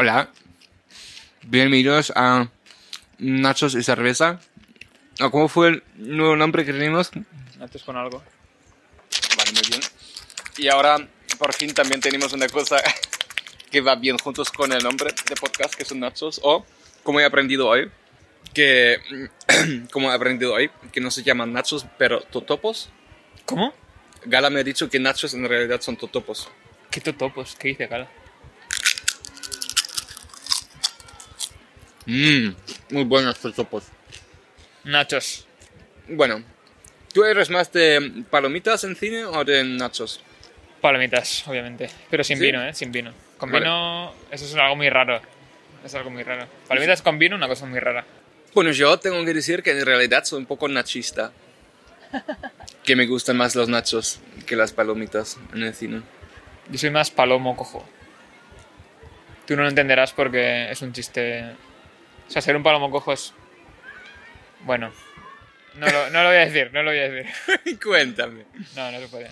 Hola. Bienvenidos a Nachos y Cerveza. ¿O ¿Cómo fue el nuevo nombre que tenemos? Antes con algo. Vale, muy bien. Y ahora, por fin, también tenemos una cosa que va bien juntos con el nombre de podcast, que son Nachos. O, como he aprendido hoy, que... como he aprendido hoy, que no se llaman Nachos, pero Totopos. ¿Cómo? Gala me ha dicho que Nachos en realidad son Totopos. ¿Qué totopos? ¿Qué dice Gala? Mmm, muy buenos Totopos. Nachos. Bueno, ¿tú eres más de palomitas en cine o de nachos? Palomitas, obviamente. Pero sin ¿Sí? vino, ¿eh? Sin vino. Con Vale. vino, eso es algo muy raro. Es algo muy raro. Palomitas con vino, una cosa muy rara. Bueno, yo tengo que decir que en realidad soy un poco nachista. Que me gustan más los nachos que las palomitas en el cine. Yo soy más palomo cojo. Tú no lo entenderás porque es un chiste. O sea, ser un palomo cojo es. Bueno. No lo, no lo voy a decir, no lo voy a decir. Cuéntame. No, no se puede.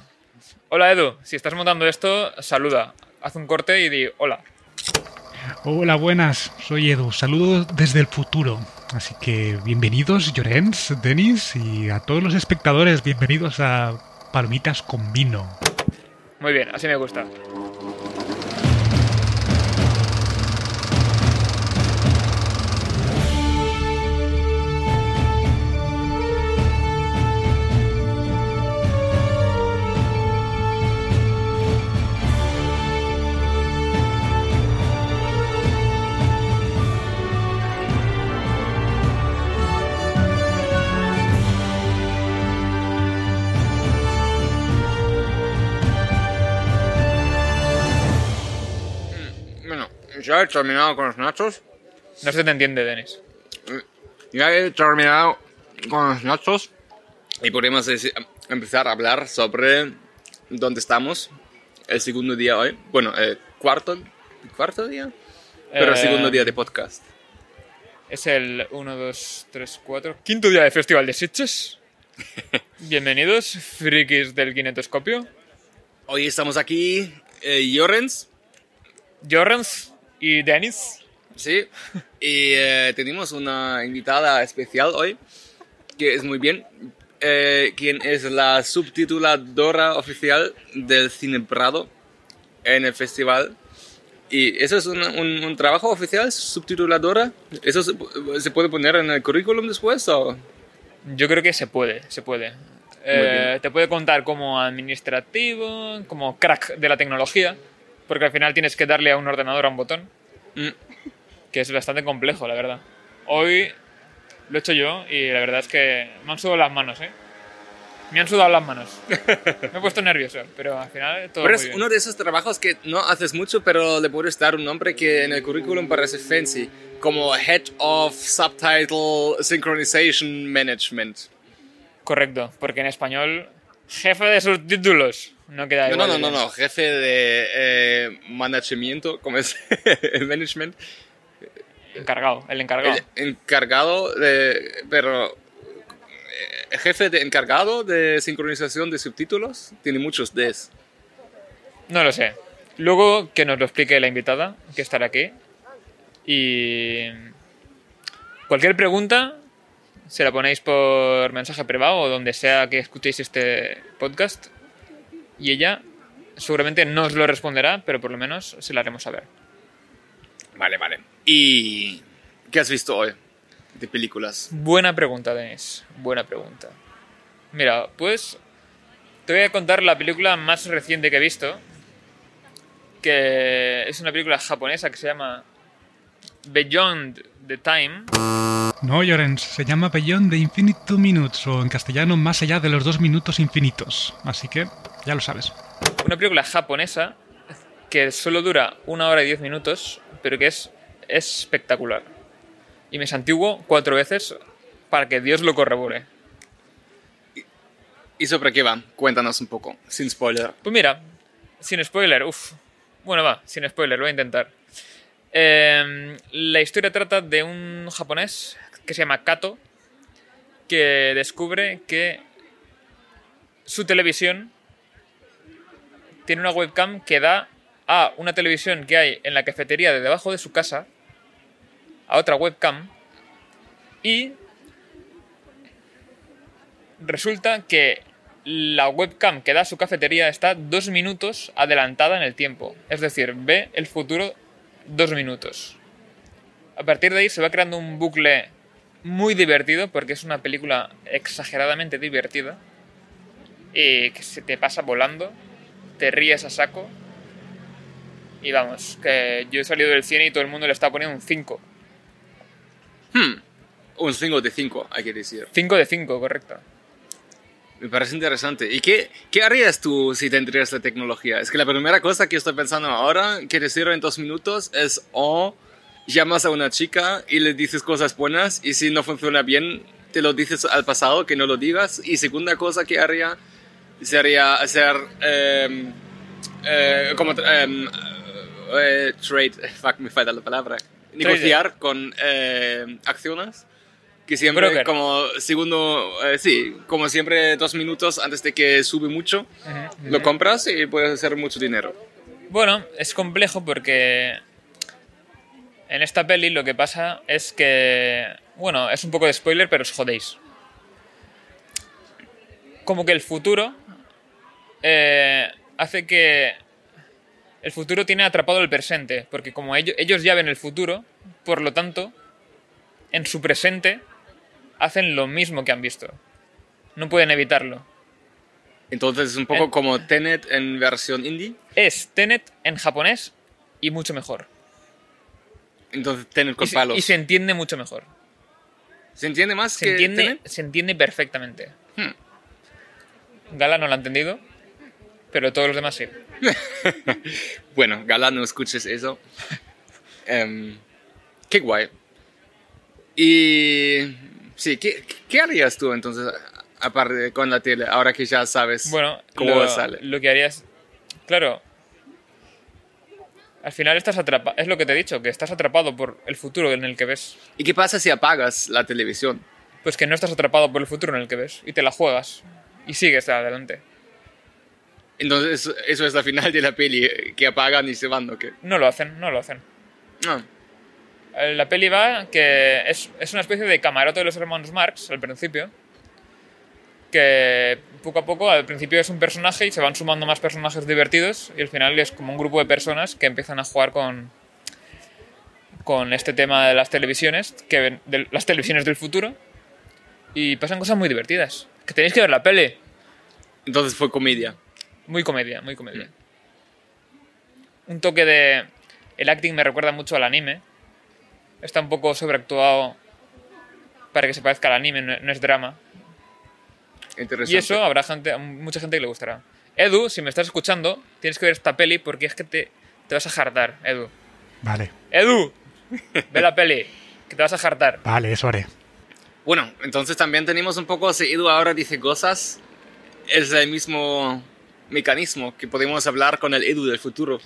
Hola Edu, si estás montando esto, saluda. Haz un corte y di hola. Hola, buenas, soy Edu. Saludos desde el futuro. Así que bienvenidos, Llorens, Denis y a todos los espectadores, bienvenidos a Palomitas con Vino. Muy bien, así me gusta. Ya he terminado con los nachos. No se te entiende, Denis. Ya he terminado con los nachos. Y podemos decir- empezar a hablar sobre dónde estamos. El segundo día hoy. Bueno, el cuarto, cuarto día. Pero el Eh, segundo día de podcast. Es el 1, 2, 3, 4. Quinto día de Festival de Sitges. Bienvenidos, frikis del kinetoscopio. Hoy estamos aquí, eh, Llorens, Jorrens y Denis. sí, y eh, tenemos una invitada especial hoy, que es muy bien, eh, quien es la subtituladora oficial del Cine Prado en el festival. ¿Y eso es un, un- un trabajo oficial, subtituladora? ¿Eso se, se puede poner en el currículum después? O? Yo creo que se puede, se puede. Eh, te puede contar como administrativo, como crack de la tecnología, porque al final tienes que darle a un ordenador a un botón, Mm, que es bastante complejo, la verdad. Hoy lo he hecho yo y la verdad es que me han sudado las manos, ¿eh? Me han sudado las manos. Me he puesto nervioso, pero al final todo Pero muy es bien. uno de esos trabajos que no haces mucho, pero le puedes dar un nombre que en el currículum parece fancy, como Head of Subtitle Synchronization Management. Correcto, porque en español, jefe de subtítulos. No queda No, igual. no, no, no, jefe de eh, managemiento, ¿cómo es? el management. Encargado, el encargado. El encargado de. Pero. eh, jefe de encargado de sincronización de subtítulos tiene muchos Ds. No lo sé. Luego que nos lo explique la invitada, que estará aquí. Y. Cualquier pregunta, se la ponéis por mensaje privado o donde sea que escuchéis este podcast. Y ella seguramente no os lo responderá, pero por lo menos se la haremos saber. Vale, vale. ¿Y qué has visto hoy de películas? Buena pregunta, Denis. Buena pregunta. Mira, pues te voy a contar la película más reciente que he visto, que es una película japonesa que se llama Beyond the Time. No, Llorens, se llama Beyond the Infinite Two Minutes o en castellano Más allá de los dos minutos infinitos. Así que ya lo sabes. Una película japonesa que solo dura una hora y diez minutos, pero que es espectacular. Y me santiguo cuatro veces para que Dios lo corrobore. ¿Y sobre qué va? Cuéntanos un poco, sin spoiler. Pues mira, sin spoiler, uff. Bueno, va, sin spoiler, lo voy a intentar. Eh, la historia trata de un japonés que se llama Kato, que descubre que su televisión tiene una webcam que da a una televisión que hay en la cafetería de debajo de su casa, a otra webcam, y resulta que la webcam que da su cafetería está dos minutos adelantada en el tiempo. Es decir, ve el futuro dos minutos. A partir de ahí se va creando un bucle muy divertido porque es una película exageradamente divertida y que se te pasa volando, te ríes a saco y vamos, que yo he salido del cine y todo el mundo le está poniendo un 5. Hmm. Un 5 de 5, hay que decir. 5 de 5, correcto. Me parece interesante. ¿Y qué, qué harías tú si tendrías la tecnología? Es que la primera cosa que estoy pensando ahora, que decir en dos minutos, es o llamas a una chica y le dices cosas buenas y si no funciona bien, te lo dices al pasado, que no lo digas. Y segunda cosa que haría sería hacer em, eh, como em, eh, trade, fuck, me falta la palabra, negociar con eh, acciones que siempre Broker. como segundo eh, sí como siempre dos minutos antes de que sube mucho lo compras y puedes hacer mucho dinero Bueno, es complejo porque en esta peli lo que pasa es que, bueno, es un poco de spoiler, pero os jodéis. Como que el futuro eh, hace que el futuro tiene atrapado el presente, porque como ellos, ellos ya ven el futuro, por lo tanto, en su presente hacen lo mismo que han visto. No pueden evitarlo. entonces es un poco En- como Tenet en versión indie Es Tenet en japonés y mucho mejor. entonces Tenet con Y se, palos y se entiende mucho mejor. ¿Se entiende más Se que entiende, Tenet? se entiende perfectamente. Hmm. Gala no lo ha entendido, pero todos los demás sí. Bueno, Galán, no escuches eso. Em, qué guay. Y sí, ¿qué, qué harías tú entonces, aparte de con la tele, ahora que ya sabes Bueno, cómo lo, sale? lo que harías. Claro. Al final estás atrapado. Es lo que te he dicho, que estás atrapado por el futuro en el que ves. ¿Y qué pasa si apagas la televisión? Pues que no estás atrapado por el futuro en el que ves. Y te la juegas. Y sigues adelante. Entonces, eso es la final de la peli, eh, que apagan y se van, ¿o qué? No lo hacen, no lo hacen. Ah, Eh, La peli va que es, es una especie de camarote de los hermanos Marx al principio. Que poco a poco, al principio es un personaje y se van sumando más personajes divertidos. Y al final es como un grupo de personas que empiezan a jugar con, con este tema de las televisiones, que de las televisiones del futuro. Y pasan cosas muy divertidas. Que tenéis que ver la peli. entonces fue comedia. Muy comedia, muy comedia. Un toque de. El acting me recuerda mucho al anime. Está un poco sobreactuado para que se parezca al anime, no, no es drama. Interesante. Y eso habrá gente, mucha gente que le gustará. Edu, si me estás escuchando, tienes que ver esta peli porque es que te, te vas a jartar, Edu. Vale, Edu, ve la peli, que te vas a jartar. vale, eso haré. Bueno, entonces también tenemos un poco, Edu ahora dice cosas, es el mismo mecanismo que podemos hablar con el Edu del futuro.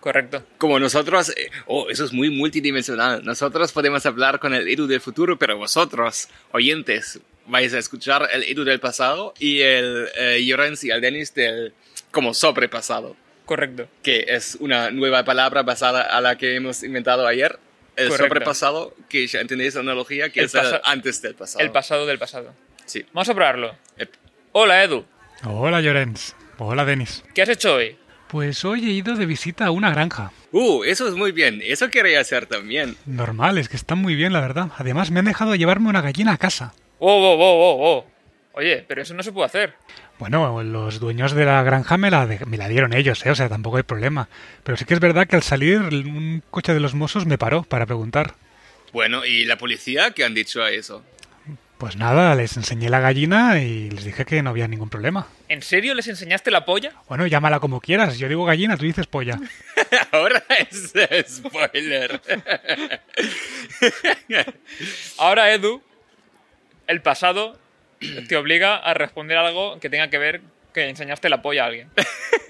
Correcto. Como nosotros, eh, oh, eso es muy multidimensional. Nosotros podemos hablar con el Edu del futuro, pero vosotros, oyentes, vais a escuchar el Edu del pasado y el eh, Llorens y el Denis del como sobrepasado, Correcto. que es una nueva palabra basada a la que hemos inventado ayer. El Correcto. sobrepasado, que ya entendéis la analogía, que El es el antes del pasado. El pasado del pasado. Sí. Vamos a probarlo. Ep. Hola, Edu. Hola, Llorens. Hola, Denis. ¿Qué has hecho hoy? Pues hoy he ido de visita a una granja. Uh, eso es muy bien. Eso quería hacer también. Normal, es que están muy bien, la verdad. Además, me han dejado llevarme una gallina a casa. Oh, oh, oh, oh, oh. Oye, pero eso no se puede hacer. Bueno, los dueños de la granja me la, de- me la dieron ellos, ¿eh? o sea, tampoco hay problema. Pero sí que es verdad que al salir un coche de los Mossos me paró para preguntar. Bueno, ¿y la policía qué han dicho a eso? Pues nada, les enseñé la gallina y les dije que no había ningún problema. ¿En serio les enseñaste la polla? Bueno, llámala como quieras. Yo digo gallina, tú dices polla. Ahora es spoiler. Ahora, Edu, el pasado te obliga a responder algo que tenga que ver que enseñaste la polla a alguien.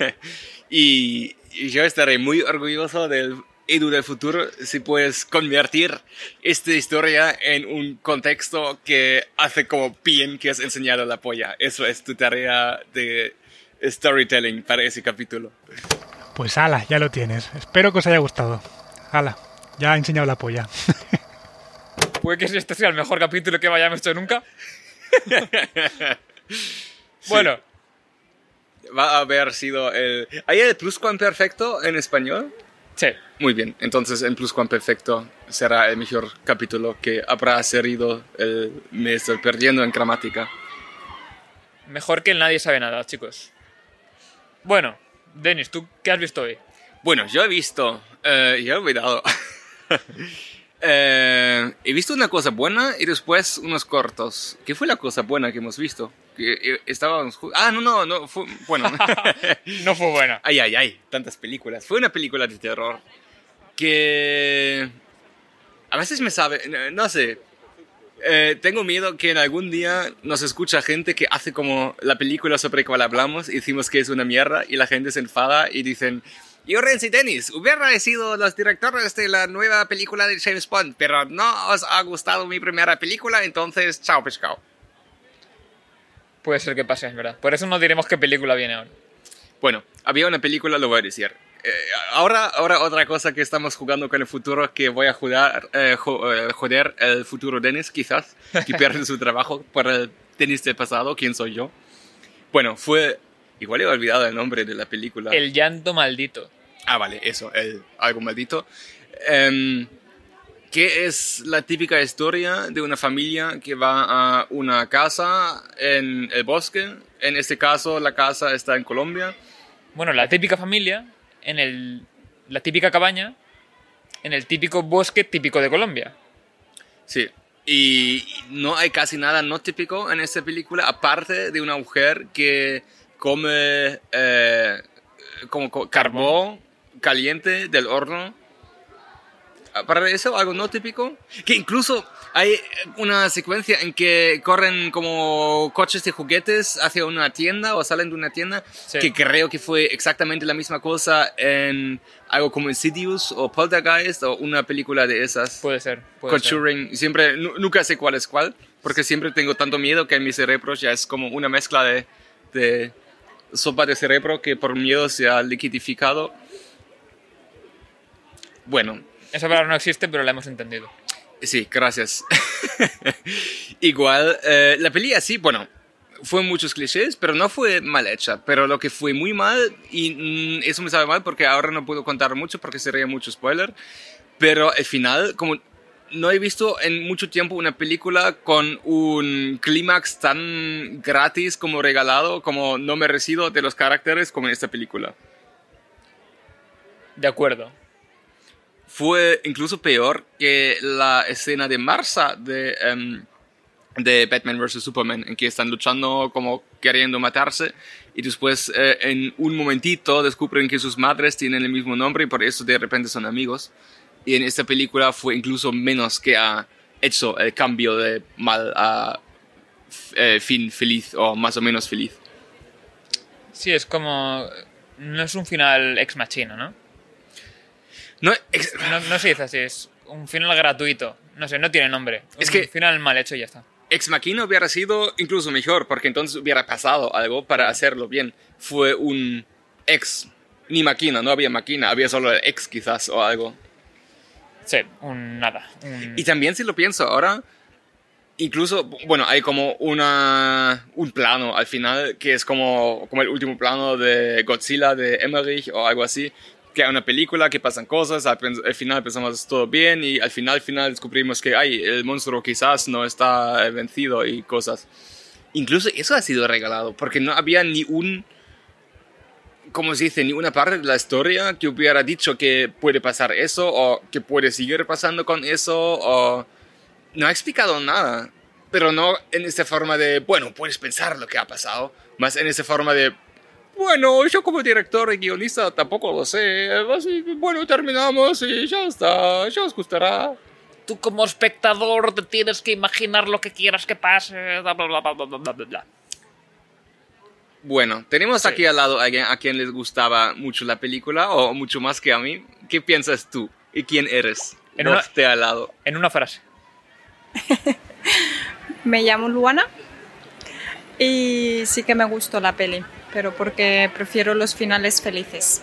y y yo estaré muy orgulloso del Edu del futuro si puedes convertir esta historia en un contexto que hace como bien que has enseñado la polla. Eso es tu tarea de storytelling para ese capítulo. Pues ala, ya lo tienes. Espero que os haya gustado. Ala, ya he enseñado la polla. Puede que este sea el mejor capítulo que hayamos hecho nunca. Bueno, Va a haber sido el... ¿Hay el pluscuamperfecto en español? sí. Muy bien, entonces el pluscuamperfecto será el mejor capítulo que habrá salido el mes del Perdiendo en Gramática. Mejor que el Nadie sabe nada, chicos. Bueno, Denis, ¿tú qué has visto hoy? Bueno, yo he visto... eh, ya he olvidado. Eh, he visto una cosa buena y después unos cortos. ¿Qué fue la cosa buena que hemos visto? Que eh, estábamos... Ah, no, no, no, fue... Bueno. No fue buena. Ay, ay, ay, tantas películas. Fue una película de terror que a veces me sabe, no- no sé. Eh, tengo miedo que en algún día nos escucha gente que hace como la película sobre la cual hablamos y decimos que es una mierda y la gente se enfada y dicen, yo Renzi Dennis, hubiera sido los directores de la nueva película de James Bond, pero no os ha gustado mi primera película, entonces chao pescado. Puede ser que pase, es verdad. Por eso no diremos qué película viene ahora. Bueno, había una película, lo voy a decir. Eh, ahora, ahora otra cosa que estamos jugando con el futuro, que voy a jugar, eh, jo- eh, joder el futuro Dennis, quizás, que pierde su trabajo por el Dennis del pasado, ¿quién soy yo? Bueno, fue... Igual he olvidado el nombre de la película. El llanto maldito. Ah, vale, eso, el algo maldito. Em, que es la típica historia de una familia que va a una casa en el bosque. En este caso, la casa está en Colombia. Bueno, la típica familia en el, la típica cabaña en el típico bosque típico de Colombia. Sí. Y no hay casi nada no típico en esta película, aparte de una mujer que come eh, como co- carbón caliente del horno. Aparte de eso, algo no típico. Que incluso hay una secuencia en que corren como coches de juguetes hacia una tienda o salen de una tienda, Sí. que creo que fue exactamente la misma cosa en algo como Insidious o Poltergeist o una película de esas. Puede ser. Puede ser. Conjuring, siempre, nu- nunca sé cuál es cuál, porque siempre tengo tanto miedo que en mi cerebro ya es como una mezcla de, de sopa de cerebro que por miedo se ha liquidificado. Bueno, Esa palabra no existe, pero la hemos entendido. sí, gracias. Igual, eh, la peli así, bueno, fue muchos clichés, pero no fue mal hecha. Pero lo que fue muy mal, y mm, eso me sabe mal porque ahora no puedo contar mucho porque sería mucho spoiler, pero al final, como no he visto en mucho tiempo una película con un clímax tan gratis como regalado, como no merecido de los caracteres como en esta película. De acuerdo. Fue incluso peor que la escena de Marsa de, em, de Batman vs. Superman, en que están luchando como queriendo matarse y después eh, en un momentito descubren que sus madres tienen el mismo nombre y por eso de repente son amigos. Y en esta película fue incluso menos que ha hecho el cambio de mal a eh, fin feliz o más o menos feliz. Sí, es como... No es un final ex machina, ¿no? No, No, no se dice así, es un final gratuito. No sé, no tiene nombre. Es un que- final mal hecho y ya está. Ex Machina hubiera sido incluso mejor, porque entonces hubiera pasado algo para hacerlo bien. Fue un ex, ni máquina, no había máquina, había solo el ex quizás o algo. Sí, un nada. un- Y también si lo pienso ahora, incluso, bueno, hay como una, un plano al final que es como, como el último plano de Godzilla de Emmerich o algo así, que hay una película que pasan cosas, al, al final pensamos todo bien y al final, al final descubrimos que ay, el monstruo quizás no está eh, vencido y cosas. Incluso eso ha sido regalado, porque no había ni un, como se dice, ni una parte de la historia que hubiera dicho que puede pasar eso o que puede seguir pasando con eso o no ha explicado nada, pero no en esta forma de, bueno, puedes pensar lo que ha pasado, más en esta forma de, bueno, yo como director y guionista tampoco lo sé, así, bueno, terminamos y ya está, ya os gustará. Tú como espectador te tienes que imaginar lo que quieras que pase. Bla, bla, bla, bla, bla, bla, bla, bla. Bueno, tenemos aquí al lado a alguien a quien les gustaba mucho la película o mucho más que a mí. ¿Qué piensas tú? ¿Y quién eres? En una- esté al lado. En una frase. Me llamo Luana y sí que me gustó la peli, pero porque prefiero los finales felices.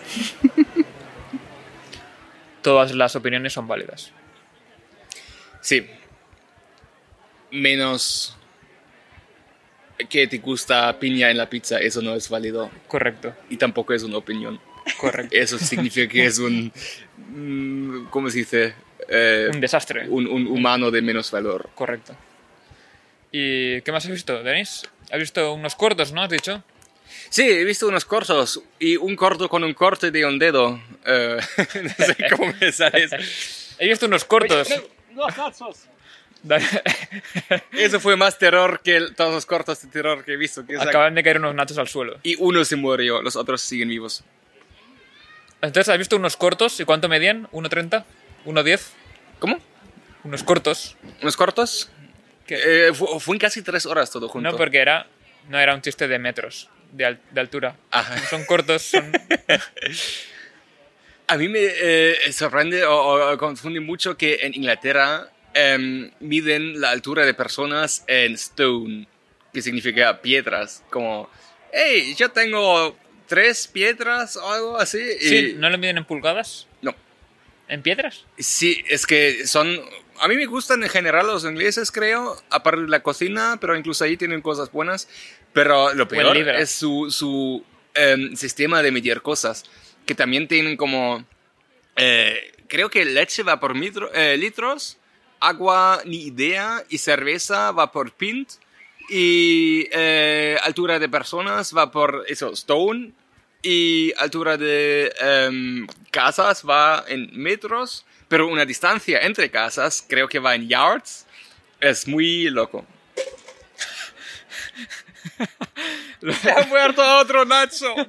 todas las opiniones son válidas. Sí. Menos que te gusta piña en la pizza, eso no es válido. Correcto, Y tampoco es una opinión. correcto. Eso significa que es un... mm, ¿Cómo se dice? Eh, Un desastre. un, un humano de menos valor. Correcto. ¿Y qué más has visto, Denis? ¿Has visto unos cortos, no? ¿Has dicho? Sí, he visto unos cortos y un corto con un corte de un dedo. Eh, no sé cómo me sale eso. He visto unos cortos. Eso fue más terror que el- todos los cortos de terror que he visto. que Acaban de caer unos nachos al suelo. Y uno se murió, los otros siguen vivos. Entonces, ¿has visto unos cortos? ¿Y cuánto medían? ¿1.30? ¿1.10? ¿Cómo? Unos cortos. ¿Unos cortos? Eh, fue, fue en casi tres horas todo junto. No, porque era, no era un chiste de metros de, al- de altura. Ajá. Son cortos, son... A mí me eh, sorprende o, o confunde mucho que en Inglaterra em, miden la altura de personas en stone, que significa piedras. Como, hey, yo tengo tres piedras o algo así. y- Sí, ¿no lo miden en pulgadas? no. ¿En piedras? Sí, es que son... A mí me gustan en general los ingleses, creo, aparte de la cocina, pero incluso ahí tienen cosas buenas. Pero lo peor es su, su em, sistema de medir cosas, que también tienen como... eh, creo que leche va por mitro- eh, litros, agua ni idea, y cerveza va por pint, y eh, altura de personas va por eso, stone, y altura de em, casas va en metros, pero una distancia entre casas creo que va en yards. Es muy loco. Se ha muerto otro Nacho.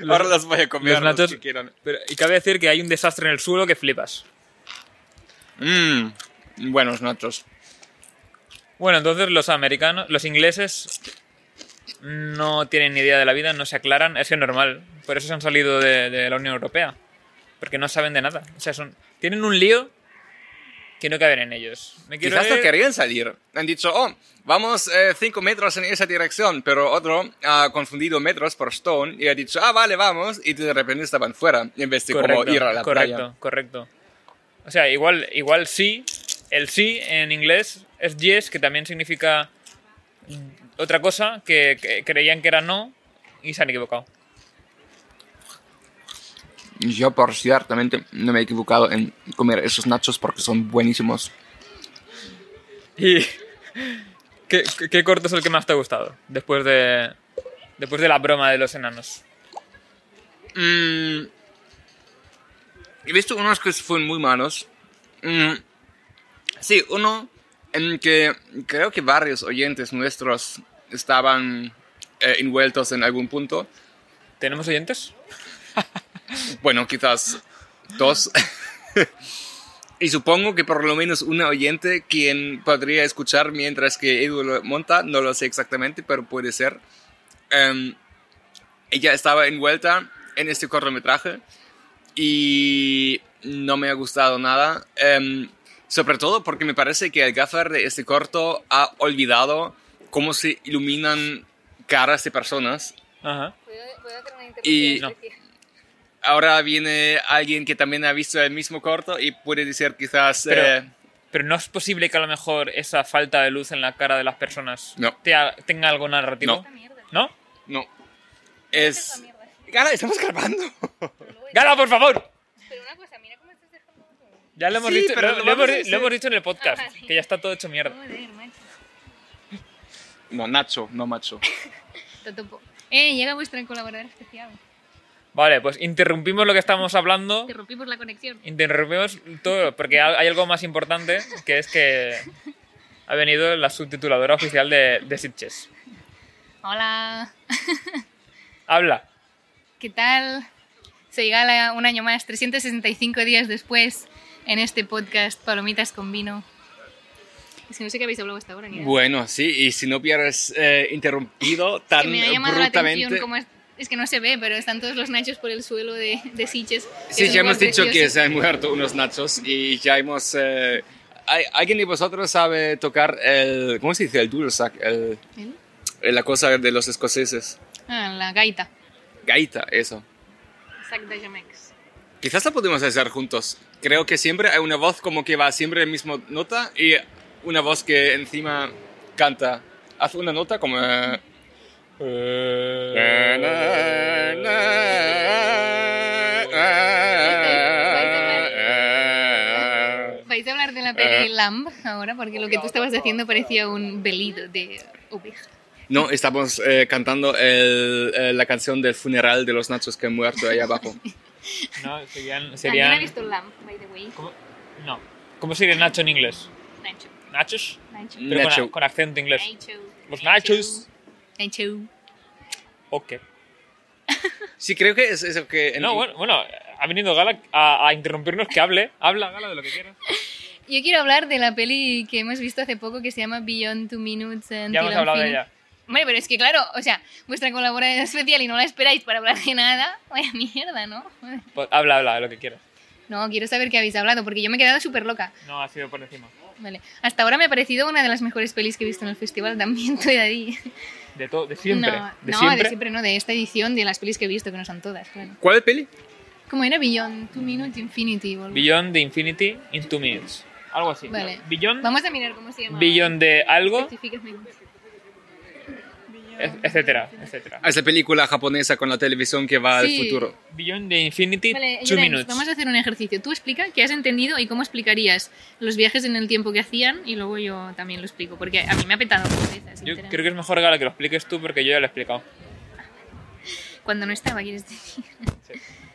No. Ahora las voy a comer. Los nachos... que quieran. Pero- y cabe decir que hay un desastre en el suelo que flipas. Mm, buenos nachos. Bueno, entonces los americanos, los ingleses no tienen ni idea de la vida, no se aclaran, es que es normal. Por eso se han salido de, de la Unión Europea. Porque no saben de nada. O sea, son, tienen un lío que no caben en ellos. Me Quizás no ir- querían salir. Han dicho, oh, vamos 5 metros en esa dirección, pero otro ha confundido metros por stone y ha dicho, ah, vale, vamos, y de repente estaban fuera, en vez de como ir a la correcto, playa. correcto. O sea, igual, igual sí. El sí en inglés es yes, que también significa otra cosa que, que creían que era no y se han equivocado. Yo, por ciertamente, no me he equivocado en comer esos nachos porque son buenísimos. ¿Y qué, qué- corto es el que más te ha gustado? Después de, después de la broma de los enanos. Mm, he visto unos que fueron muy malos. Mm, sí, uno en que creo que varios oyentes nuestros estaban eh, envueltos en algún punto. ¿Tenemos oyentes? Bueno, quizás dos. y supongo que por lo menos una oyente quien podría escuchar mientras que Edu lo monta, no lo sé exactamente, pero puede ser. Em, ella estaba envuelta en este cortometraje y no me ha gustado nada. Em, sobre todo porque me parece que el gaffer de este corto ha olvidado cómo se iluminan caras de personas Ajá. ¿Puedo, puedo hacer una Y-? Ahora viene alguien que también ha visto el mismo corto y puede decir quizás... Pero- eh, Pero no es posible que a lo mejor esa falta de luz en la cara de las personas No. te- tenga algo narrativo. No. Mierda. ¿No? no. Es... Gala, estamos grabando. ¡Gala, por favor! Pero una cosa, mira cómo estás dejando. Ya lo hemos, Sí, dicho, pero lo, lo lo vamos hemos, lo dicho en el podcast, Ah, sí. que ya está todo hecho mierda. No, Nacho, no macho. Eh, llega vuestra colaboradora especial. Vale, pues interrumpimos lo que estamos hablando. Te rompimos la conexión. Interrumpimos todo, porque ha- hay algo más importante, que es que ha venido la subtituladora oficial de, de Sitges. Hola. Habla. ¿Qué tal? Soy Gala un año más, 365 días después, en este podcast Palomitas con vino. Es que no sé qué habéis hablado hasta ahora. Ni nada. Bueno, sí, y si no hubieras eh, interrumpido que tan me ha llamado la brutamente... atención cómo es, es que no se ve, pero están todos los nachos por el suelo de, de Sitges. Sí, ya hemos dicho que se han muerto unos nachos y ya hemos... eh, ¿hay- ¿Alguien de vosotros sabe tocar el... ¿Cómo se dice? El dulsac, el, ¿El? la cosa de los escoceses. Ah, la gaita. Gaita, eso. Sac de Jamex. Quizás la podemos hacer juntos. Creo que siempre hay una voz como que va siempre en la misma nota y una voz que encima canta. Haz una nota como... eh, Vais a hablar de la peli Lamb ahora, porque lo que tú estabas haciendo parecía un belido de oveja. No, estamos eh, cantando el- eh, la canción del funeral de los nachos que han muerto ahí abajo. No, serían... También serían visto Lamb, by the way. ¿cómo? No. ¿Cómo sería Nacho en inglés? Nacho. ¿Nachos? Nacho. Pero Nacho. con, con acento inglés. Nacho. Los nachos. Nacho. Ok. Sí, creo que es eso que... en- No, bueno, bueno, ha venido Gala a, a interrumpirnos que hable. Habla, Gala, de lo que quieras. Yo quiero hablar de la peli que hemos visto hace poco que se llama Beyond Two Minutes Until Ya hemos hablado de ella. Hombre, pero es que claro, o sea, vuestra colaboración especial y no la esperáis para hablar de nada, vaya mierda, ¿no? Pues habla, habla, de lo que quieras. No, quiero saber qué habéis hablado, porque yo me he quedado súper loca. No, ha sido por encima. Vale. Hasta ahora me ha parecido una de las mejores pelis que he visto en el festival, también de ahí. De todo, de siempre. No, de no, siempre. de siempre no, de esta edición, de las pelis que he visto, que no son todas, claro. ¿Cuál peli? ¿Cómo era Beyond Two Minutes Infinity? o algo? Beyond the Infinity in two minutes. Algo así. Vale. Beyond, Vamos a mirar cómo se llama. Beyond de algo, Específicamente. Et- etcétera, etcétera. Esa película japonesa con la televisión que va Sí. al futuro. Beyond the Infinity, Vale, two minutes. vamos a hacer un ejercicio. Tú explica qué has entendido y cómo explicarías los viajes en el tiempo que hacían y luego yo también lo explico, porque a mí me ha petado la cabeza. Yo creo que es mejor, Gala, que lo expliques tú porque yo ya lo he explicado. Cuando no estaba, quieres decir. Sí.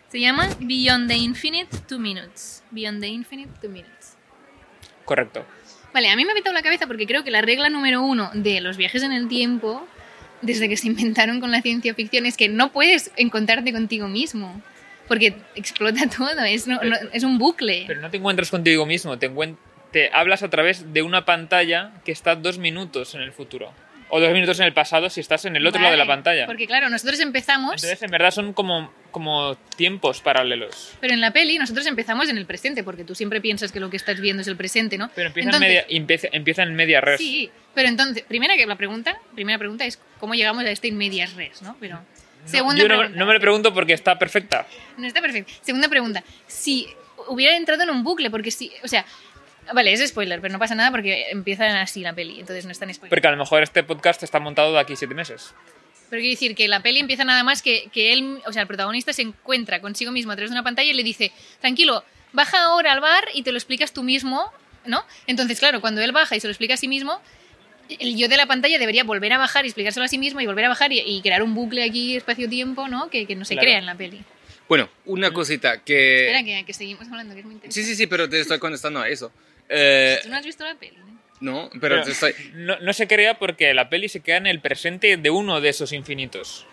Se llama Beyond the Infinite Two Minutes. Beyond the Infinite Two Minutes. Correcto. Vale, a mí me ha petado la cabeza porque creo que la regla número uno de los viajes en el tiempo, desde que se inventaron con la ciencia ficción, es que no puedes encontrarte contigo mismo. Porque explota todo, es, no- no- es un bucle. Pero no te encuentras contigo mismo, te, encuent- te hablas a través de una pantalla que está dos minutos en el futuro. O dos minutos en el pasado si estás en el otro lado de la pantalla. Porque claro, nosotros empezamos, Entonces, en verdad, son como, como tiempos paralelos. pero en la peli nosotros empezamos en el presente, porque tú siempre piensas que lo que estás viendo es el presente, ¿no? Pero empieza, Entonces- en, media, empieza, empieza en media res. Sí, pero entonces, primera que la pregunta, primera pregunta es cómo llegamos a este in medias res, ¿no? Pero No, segunda yo no, pregunta. no me lo pregunto porque está perfecta. No está perfecto. Segunda pregunta. Si hubiera entrado en un bucle, porque si. O sea. Vale, es spoiler, pero no pasa nada porque empieza así la peli, entonces no es tan spoiler. Porque a lo mejor este podcast está montado de aquí siete meses. Pero quiero decir que la peli empieza nada más que, que él, o sea, el protagonista se encuentra consigo mismo a través de una pantalla y le dice, tranquilo, baja ahora al bar y te lo explicas tú mismo, ¿no? Entonces, claro, cuando él baja y se lo explica a sí mismo, el yo de la pantalla debería volver a bajar y explicárselo a sí mismo y volver a bajar y, y crear un bucle aquí espacio-tiempo, ¿no? Que, que no se Claro. crea en la peli. Bueno, una cosita que... Espera, que, que seguimos hablando, que es muy Sí, interesante. sí, sí, pero te estoy contestando a eso. Eh, Tú no has visto la peli, ¿no? no, pero te estoy... no, no se crea porque la peli se queda en el presente de uno de esos infinitos.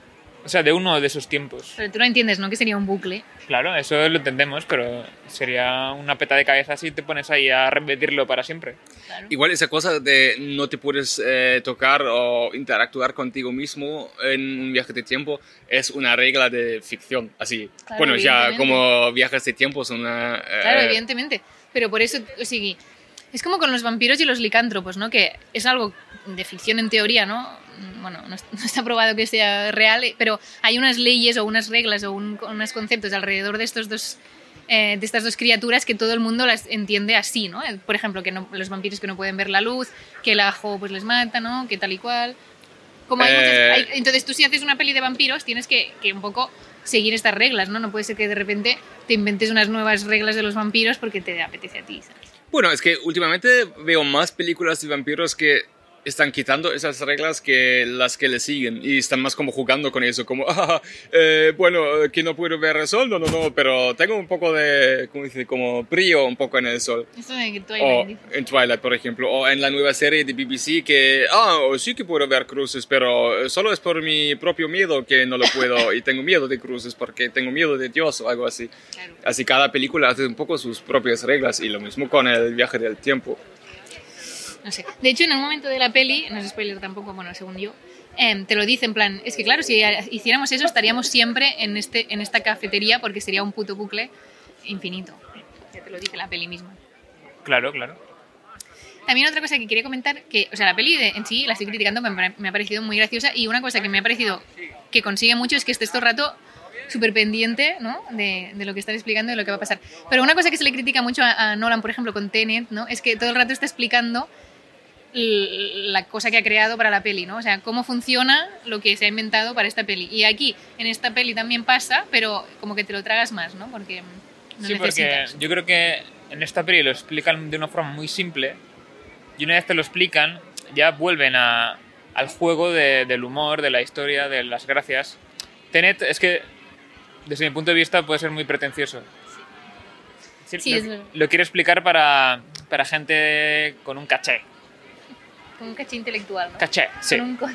O sea, de uno de esos tiempos. Pero tú no entiendes, ¿no? Que sería un bucle. Claro, eso lo entendemos, pero sería una peta de cabeza si te pones ahí a repetirlo para siempre. Claro. Igual esa cosa de no te puedes eh, tocar o interactuar contigo mismo en un viaje de tiempo es una regla de ficción, así. Claro, bueno, ya como viajes de tiempo son una... eh, Claro, evidentemente. Pero por eso, o sigui, es como con los vampiros y los licántropos, ¿no? Que es algo de ficción en teoría, ¿no? Bueno, no, es- no está probado que sea real, eh, pero hay unas leyes o unas reglas o un- unos conceptos alrededor de estos dos eh, de estas dos criaturas que todo el mundo las entiende así, ¿no? Eh, Por ejemplo, que no- los vampiros que no pueden ver la luz, que el ajo pues les mata, ¿no? Que tal y cual. Como hay muchas- Eh. hay- entonces tú si haces una peli de vampiros tienes que, que un poco seguir estas reglas, ¿no? No puede ser que de repente te inventes unas nuevas reglas de los vampiros porque te apetece a ti, ¿sabes? Bueno, es que últimamente veo más películas de vampiros que están quitando esas reglas que las que le siguen y están más como jugando con eso, como, ah, eh, bueno, que no puedo ver el sol, no, no, no, pero tengo un poco de, ¿cómo dice? Como brillo un poco en el sol. De que tú O en Twilight, por ejemplo, o en la nueva serie de BBC que, ah, sí que puedo ver cruces, pero solo es por mi propio miedo que no lo puedo y tengo miedo de cruces porque tengo miedo de Dios o algo así. Claro. Así cada película hace un poco sus propias reglas y lo mismo con el viaje del tiempo. No sé. De hecho, en un momento de la peli, no es spoiler tampoco, bueno, según yo, em, te lo dice en plan, es que claro, si hiciéramos eso estaríamos siempre en, este, en esta cafetería porque sería un puto bucle infinito. Ya te lo dice la peli misma. Claro, claro. También otra cosa que quería comentar, que, o sea, la peli de- en sí la estoy criticando, me, ha parecido muy graciosa y una cosa que me ha parecido que consigue mucho es que estés todo el rato súper pendiente ¿no? de, de, lo que están explicando y de lo que va a pasar. Pero una cosa que se le critica mucho a, a Nolan, por ejemplo, con Tenet, ¿no? es que todo el rato está explicando la cosa que ha creado para la peli, ¿no? O sea, cómo funciona lo que se ha inventado para esta peli. Y aquí, en esta peli también pasa, pero como que te lo tragas más, ¿no? Porque no sí, necesitas. porque yo creo que en esta peli lo explican de una forma muy simple y una vez te lo explican, ya vuelven a, al juego de, del humor, de la historia, de las gracias. Tenet es que, desde mi punto de vista, puede ser muy pretencioso. Sí, Sí, lo, lo quiere explicar para, para gente con un caché. Con un caché intelectual, ¿no? Caché, sí. Con un, co-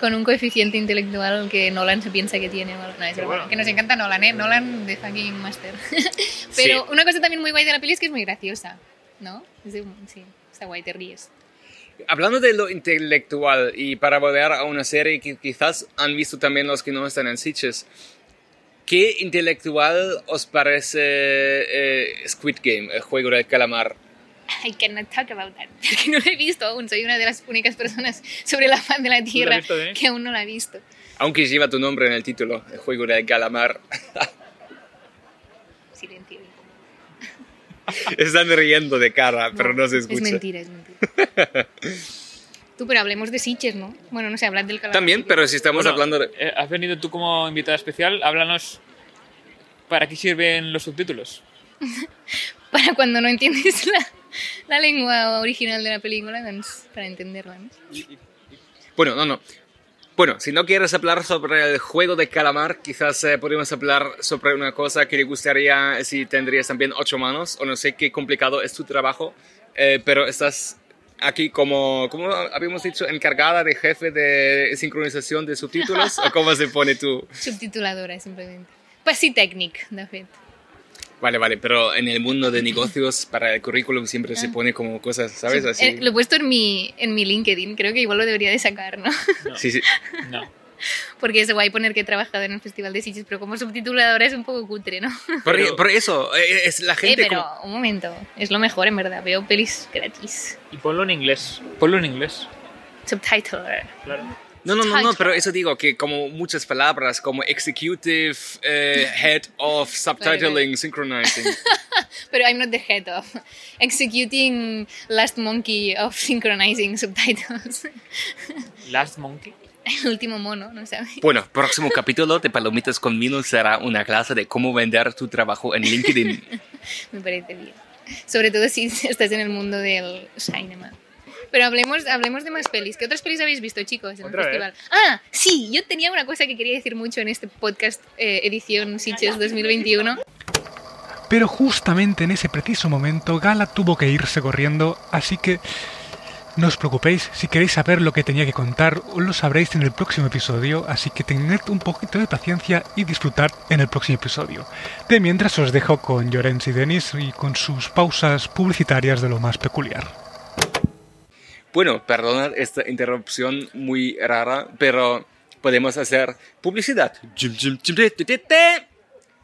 con un coeficiente intelectual que Nolan se piensa que tiene. No, es bueno. Que nos encanta Nolan, ¿eh? Nolan de fucking master. Pero una cosa también muy guay de la peli es que es muy graciosa, ¿no? Es de- sí, está guay, te ríes. Hablando de lo intelectual y para volver a una serie que quizás han visto también los que no están en Sitges, ¿qué intelectual os parece eh, Squid Game, el juego del calamar? I cannot talk about that. Porque no lo he visto aún. Soy una de las únicas personas sobre la faz de la Tierra que aún no la ha visto. Aunque lleva tu nombre en el título, el juego del calamar. Silencio. Están riendo de cara, pero no se Es escucha. mentira, es mentira. Tú, pero hablemos de Sitges, ¿no? Bueno, no sé, hablad del calamar. También, pero si estamos Bueno, hablando de... eh, has venido tú como invitada especial, háblanos para qué sirven los subtítulos. Para cuando no entiendes la, la lengua original de la película, para entenderla, ¿no? Bueno, no, no. Bueno, si no quieres hablar sobre el juego de calamar, quizás eh, podríamos hablar sobre una cosa que le gustaría si tendrías también ocho manos, o no sé qué complicado es tu trabajo, eh, pero estás aquí como, como habíamos dicho, encargada de jefe de sincronización de subtítulos, o cómo se pone tú. Subtituladora, simplemente. Pues sí, técnic, de fet. Vale, vale, pero en el mundo de negocios, para el currículum siempre se pone como cosas, ¿sabes? Así. Eh, lo he puesto en mi, en mi LinkedIn, creo que igual lo debería de sacar, ¿no? Sí, sí. No. Porque es guay poner que he trabajado en el Festival de Sitges, pero como subtituladora es un poco cutre, ¿no? Por, Pero- por eso, eh, es la Eh, gente... pero como- un momento, es lo mejor en verdad, veo pelis gratis. Y ponlo en inglés. Ponlo en inglés. Subtitle. Claro. No, no, no, no, pero eso digo que como muchas palabras como executive, eh, head of subtitling, synchronizing. Pero I'm not the head of executing Last Monkey of synchronizing subtitles. Last Monkey. El último mono, ¿no sabes? Bueno, próximo capítulo de Palomitas con Vino será una clase de cómo vender tu trabajo en LinkedIn. Me parece bien. Sobre todo si estás en el mundo del cinema. Pero hablemos, hablemos de más pelis. ¿Qué otras pelis habéis visto, chicos, en el Otra vez. festival? Ah, sí, yo tenía una cosa que quería decir mucho en este podcast eh, edición Sitges 2021. Pero justamente en ese preciso momento Gala tuvo que irse corriendo, así que no os preocupéis, si queréis saber lo que tenía que contar, lo sabréis en el próximo episodio, así que tened un poquito de paciencia y disfrutad en el próximo episodio. De mientras os dejo con Llorens y Denis y con sus pausas publicitarias de lo más peculiar. Bueno, perdonad esta interrupción muy rara, pero podemos hacer publicidad.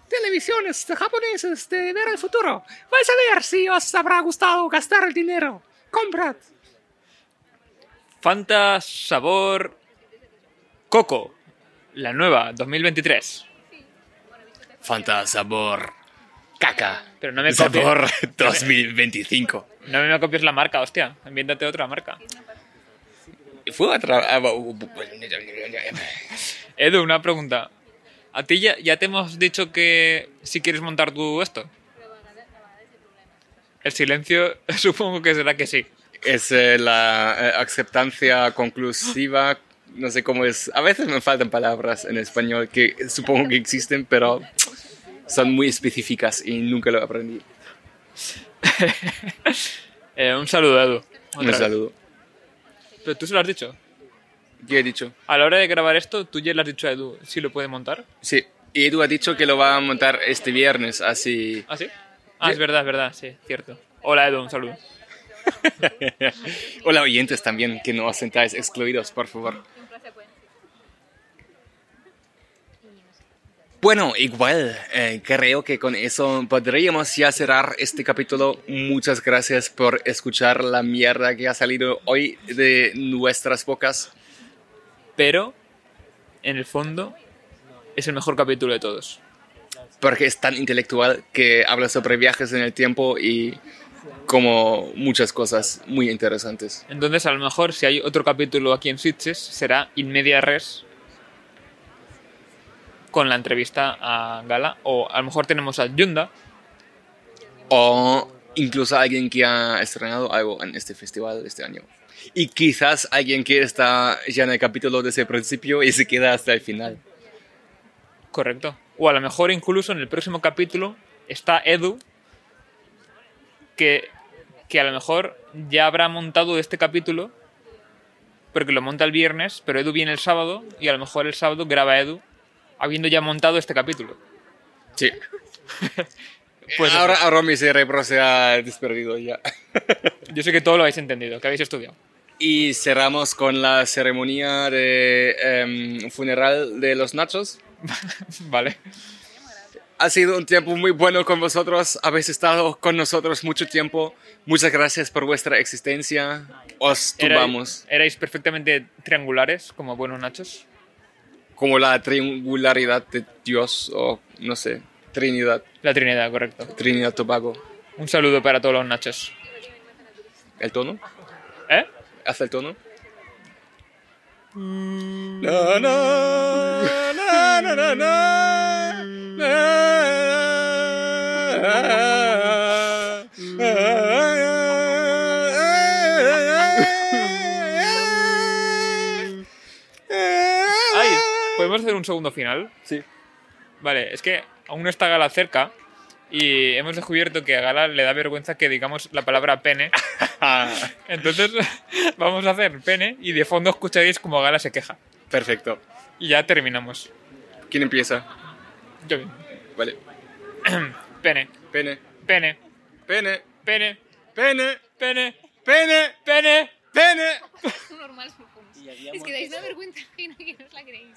Televisiones japonesas de ver el futuro. Vais a ver si os habrá gustado gastar el dinero. Comprad. Fanta sabor Coco. La nueva, 2023. Fanta sabor caca. Pero no me sabor copies, 2025. No me copies la marca, hostia. Invéntate otra marca. Fue otra. ah, Edu, una pregunta. ¿A ti ya, ya te hemos dicho que si quieres montar tú esto? El silencio supongo que será que sí. Es eh, la eh, aceptancia conclusiva. No sé cómo es. A veces me faltan palabras en español que supongo que existen, pero son muy específicas y nunca lo aprendí. Eh, un saludo, Edu. Un saludo. Pero tú se lo has dicho. ¿Qué he dicho? A la hora de grabar esto, tú ya le has dicho a Edu si lo puede montar. Sí. Y Edu ha dicho que lo va a montar este viernes, así. ¿Ah, sí? Ah, es verdad, es verdad, sí, cierto. Hola, Edu, un saludo. Hola oyentes también, que no os sentáis excluidos, por favor. Bueno, igual, eh, creo que con eso podríamos ya cerrar este capítulo. Muchas gracias por escuchar la mierda que ha salido hoy de nuestras bocas. Pero, en el fondo, es el mejor capítulo de todos. Porque es tan intelectual que habla sobre viajes en el tiempo y como muchas cosas muy interesantes. Entonces, a lo mejor, si hay otro capítulo aquí en Sitges, será In Media Res con la entrevista a Gala. O a lo mejor tenemos a Yunda. O incluso alguien que ha estrenado algo en este festival este año. Y quizás alguien que está ya en el capítulo desde el principio y se queda hasta el final. Correcto. O a lo mejor incluso en el próximo capítulo está Edu, que, que a lo mejor ya habrá montado este capítulo, porque lo monta el viernes, pero Edu viene el sábado y a lo mejor el sábado graba Edu, habiendo ya montado este capítulo. Sí. Pues ahora, ahora mi cerebro se ha desperdido ya. Yo sé que todo lo habéis entendido, que habéis estudiado. Y cerramos con la ceremonia de em, funeral de los nachos. vale. Ha sido un tiempo muy bueno con vosotros. Habéis estado con nosotros mucho tiempo. Muchas gracias por vuestra existencia. Os Erais- tumbamos. Erais perfectamente triangulares, como buenos nachos. Como la triangularidad de Dios o no sé, Trinidad. La Trinidad, correcto. Trinidad Tobago. Un saludo para todos los nachos. ¿El tono? ¿Eh? ¿Hasta el tono? Na, na, na, hacer un segundo final? Sí. Vale, es que aún no está Gala cerca y hemos descubierto que a Gala le da vergüenza que digamos la palabra pene. Entonces vamos a hacer pene y de fondo escucharéis como Gala se queja. Perfecto. Y ya terminamos. ¿Quién empieza? Yo, Vale. pene, Pene. pene, Pene. pene, Pene. pene, Pene. pene. Pene. Normal, supongo. Es que dais una vergüenza que no os la creéis.